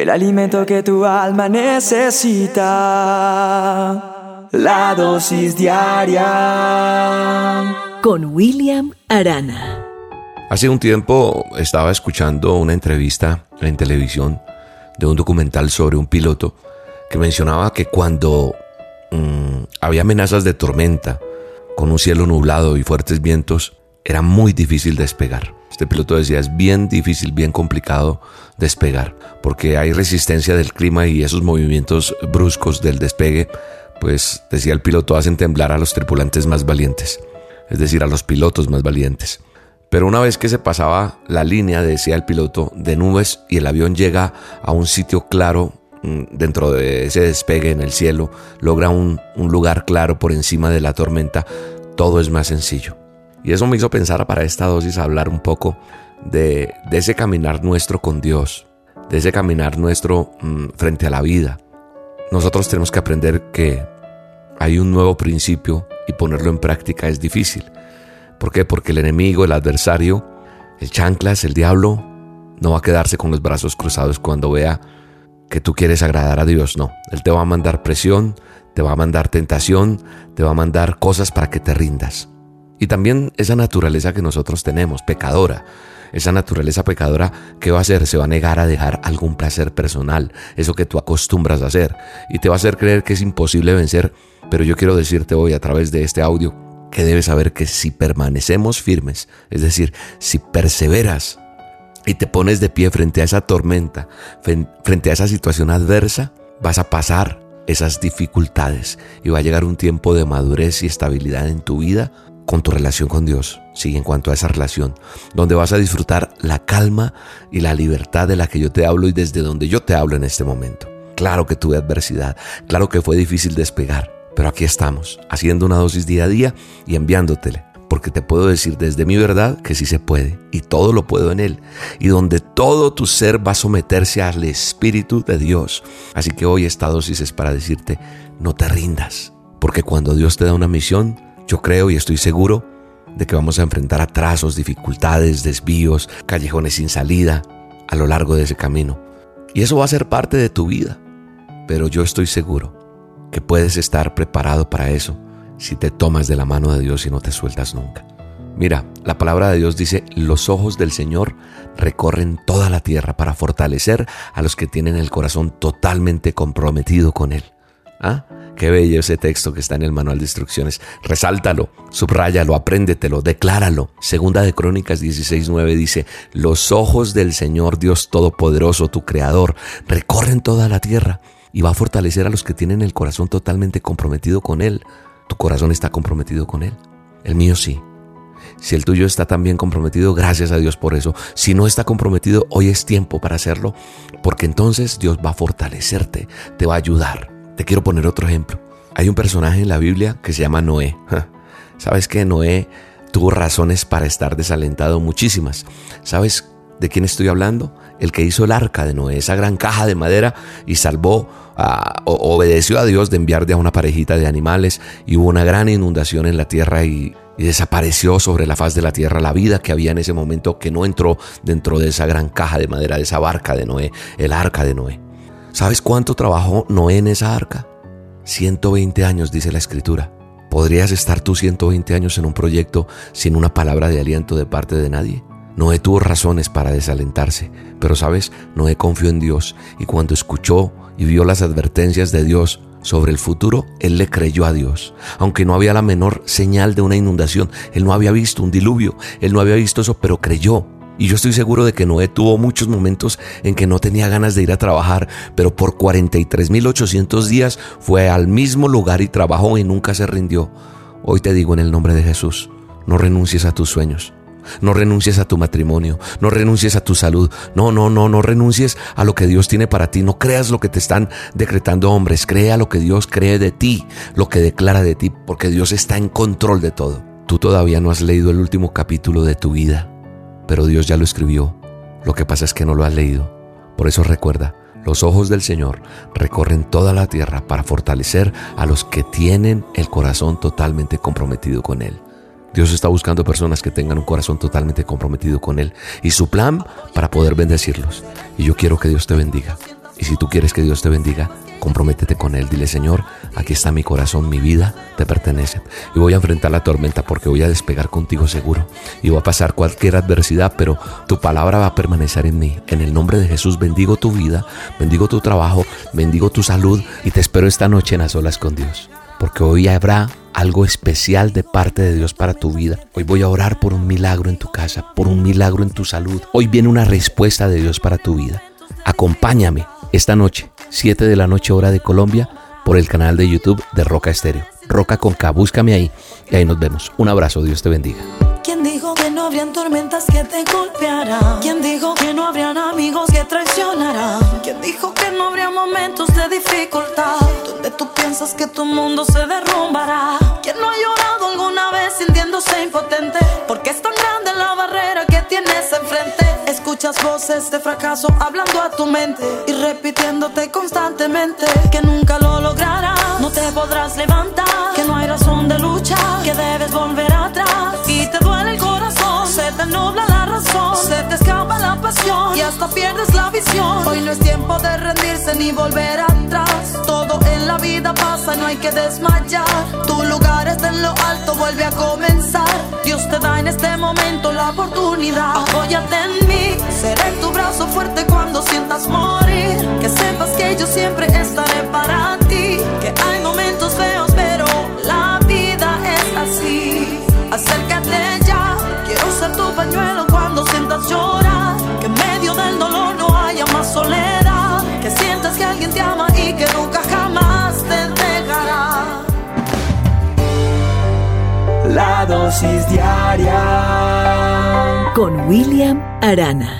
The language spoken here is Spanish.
el alimento que tu alma necesita. La dosis diaria. Con William Arana. Hace un tiempo estaba escuchando una entrevista en televisión de un documental sobre un piloto que mencionaba que cuando mm, había amenazas de tormenta, con un cielo nublado y fuertes vientos, era muy difícil despegar. Este piloto decía, es bien difícil, bien complicado despegar, porque hay resistencia del clima y esos movimientos bruscos del despegue, pues decía el piloto, hacen temblar a los tripulantes más valientes, es decir, a los pilotos más valientes. Pero una vez que se pasaba la línea, decía el piloto, de nubes y el avión llega a un sitio claro mm, dentro de ese despegue en el cielo, logra un, un lugar claro por encima de la tormenta, todo es más sencillo. Y eso me hizo pensar para esta dosis hablar un poco de, ese caminar nuestro con Dios, de ese caminar nuestro mm, frente a la vida. Nosotros tenemos que aprender que hay un nuevo principio y ponerlo en práctica es difícil. ¿Por qué? Porque el enemigo, el adversario, el chanclas, el diablo, no va a quedarse con los brazos cruzados cuando vea que tú quieres agradar a Dios. No, Él te va a mandar presión, te va a mandar tentación, te va a mandar cosas para que te rindas. Y también esa naturaleza que nosotros tenemos, pecadora, esa naturaleza pecadora, ¿qué va a hacer? Se va a negar a dejar algún placer personal, eso que tú acostumbras a hacer, y te va a hacer creer que es imposible vencer. Pero yo quiero decirte hoy a través de este audio que debes saber que si permanecemos firmes, es decir, si perseveras y te pones de pie frente a esa tormenta, frente a esa situación adversa, vas a pasar esas dificultades y va a llegar un tiempo de madurez y estabilidad en tu vida con tu relación con Dios, sí, en cuanto a esa relación, donde vas a disfrutar la calma y la libertad de la que yo te hablo y desde donde yo te hablo en este momento. Claro que tuve adversidad, claro que fue difícil despegar, pero aquí estamos, haciendo una dosis día a día y enviándotele, porque te puedo decir desde mi verdad que sí se puede y todo lo puedo en Él, y donde todo tu ser va a someterse al Espíritu de Dios. Así que hoy esta dosis es para decirte, no te rindas, porque cuando Dios te da una misión, yo creo y estoy seguro de que vamos a enfrentar atrasos, dificultades, desvíos, callejones sin salida a lo largo de ese camino. Y eso va a ser parte de tu vida. Pero yo estoy seguro que puedes estar preparado para eso si te tomas de la mano de Dios y no te sueltas nunca. Mira, la palabra de Dios dice, los ojos del Señor recorren toda la tierra para fortalecer a los que tienen el corazón totalmente comprometido con Él. ¿Ah? Qué bello ese texto que está en el manual de instrucciones. Resáltalo, subráyalo, apréndetelo, decláralo. Segunda de Crónicas 16:9 dice: Los ojos del Señor Dios Todopoderoso, tu Creador, recorren toda la tierra y va a fortalecer a los que tienen el corazón totalmente comprometido con Él. ¿Tu corazón está comprometido con Él? El mío sí. Si el tuyo está también comprometido, gracias a Dios por eso. Si no está comprometido, hoy es tiempo para hacerlo, porque entonces Dios va a fortalecerte, te va a ayudar. Te quiero poner otro ejemplo. Hay un personaje en la Biblia que se llama Noé. ¿Sabes que Noé tuvo razones para estar desalentado muchísimas? ¿Sabes de quién estoy hablando? El que hizo el arca de Noé, esa gran caja de madera y salvó, obedeció a Dios de enviar de a una parejita de animales y hubo una gran inundación en la tierra y, y desapareció sobre la faz de la tierra la vida que había en ese momento que no entró dentro de esa gran caja de madera, de esa barca de Noé, el arca de Noé. ¿Sabes cuánto trabajó Noé en esa arca? 120 años, dice la escritura. ¿Podrías estar tú 120 años en un proyecto sin una palabra de aliento de parte de nadie? Noé tuvo razones para desalentarse, pero sabes, Noé confió en Dios y cuando escuchó y vio las advertencias de Dios sobre el futuro, él le creyó a Dios. Aunque no había la menor señal de una inundación, él no había visto un diluvio, él no había visto eso, pero creyó y yo estoy seguro de que Noé tuvo muchos momentos en que no tenía ganas de ir a trabajar, pero por 43.800 días fue al mismo lugar y trabajó y nunca se rindió. Hoy te digo en el nombre de Jesús, no renuncies a tus sueños. No renuncies a tu matrimonio, no renuncies a tu salud, no, no, no, no renuncies a lo que Dios tiene para ti, no creas lo que te están decretando hombres, crea lo que Dios cree de ti, lo que declara de ti, porque Dios está en control de todo. Tú todavía no has leído el último capítulo de tu vida pero Dios ya lo escribió. Lo que pasa es que no lo has leído. Por eso recuerda, los ojos del Señor recorren toda la tierra para fortalecer a los que tienen el corazón totalmente comprometido con Él. Dios está buscando personas que tengan un corazón totalmente comprometido con Él y su plan para poder bendecirlos. Y yo quiero que Dios te bendiga Y si tú quieres que Dios te bendiga, comprométete con Él. Dile, Señor, aquí está mi corazón, mi vida te pertenece. Y voy a enfrentar la tormenta porque voy a despegar contigo seguro. Y va a pasar cualquier adversidad, pero tu palabra va a permanecer en mí. En el nombre de Jesús bendigo tu vida, bendigo tu trabajo, bendigo tu salud y te espero esta noche en las olas con Dios. Porque hoy habrá algo especial de parte de Dios para tu vida. Hoy voy a orar por un milagro en tu casa, por un milagro en tu salud. Hoy viene una respuesta de Dios para tu vida. Acompáñame esta noche, 7 de la noche hora de Colombia, por el canal de YouTube de Roca Estéreo. Roca con K, búscame ahí y ahí nos vemos. Un abrazo, Dios te bendiga. ¿Quién dijo que no habrían tormentas que te golpearán? ¿Quién dijo que no habrían amigos que traicionarán? ¿Quién dijo que no habría momentos de dificultad? Donde tú piensas que tu mundo se derrumbará. ¿Quién no ha llorado alguna vez sintiéndose impotente? Porque es Escuchas voces de fracaso hablando a tu mente y repitiéndote constantemente que nunca lo lograrás, no te podrás levantar, que no hay razón de lucha, que debes volver atrás y te duele el corazón, se te nubla la razón, se te escapa la pasión y hasta pierdes la visión. Hoy no es tiempo de rendirse ni volver atrás, todo en la vida pasa, no hay que desmayar. Tu lugar está en lo alto, vuelve a comenzar. Dios te da en este momento la oportunidad. Apóyate en mí, seré tu brazo fuerte cuando sientas morir. Que sepas que yo siempre estaré para alguien te ama y que nunca jamás te dejará. La dosis diaria Con William Arana.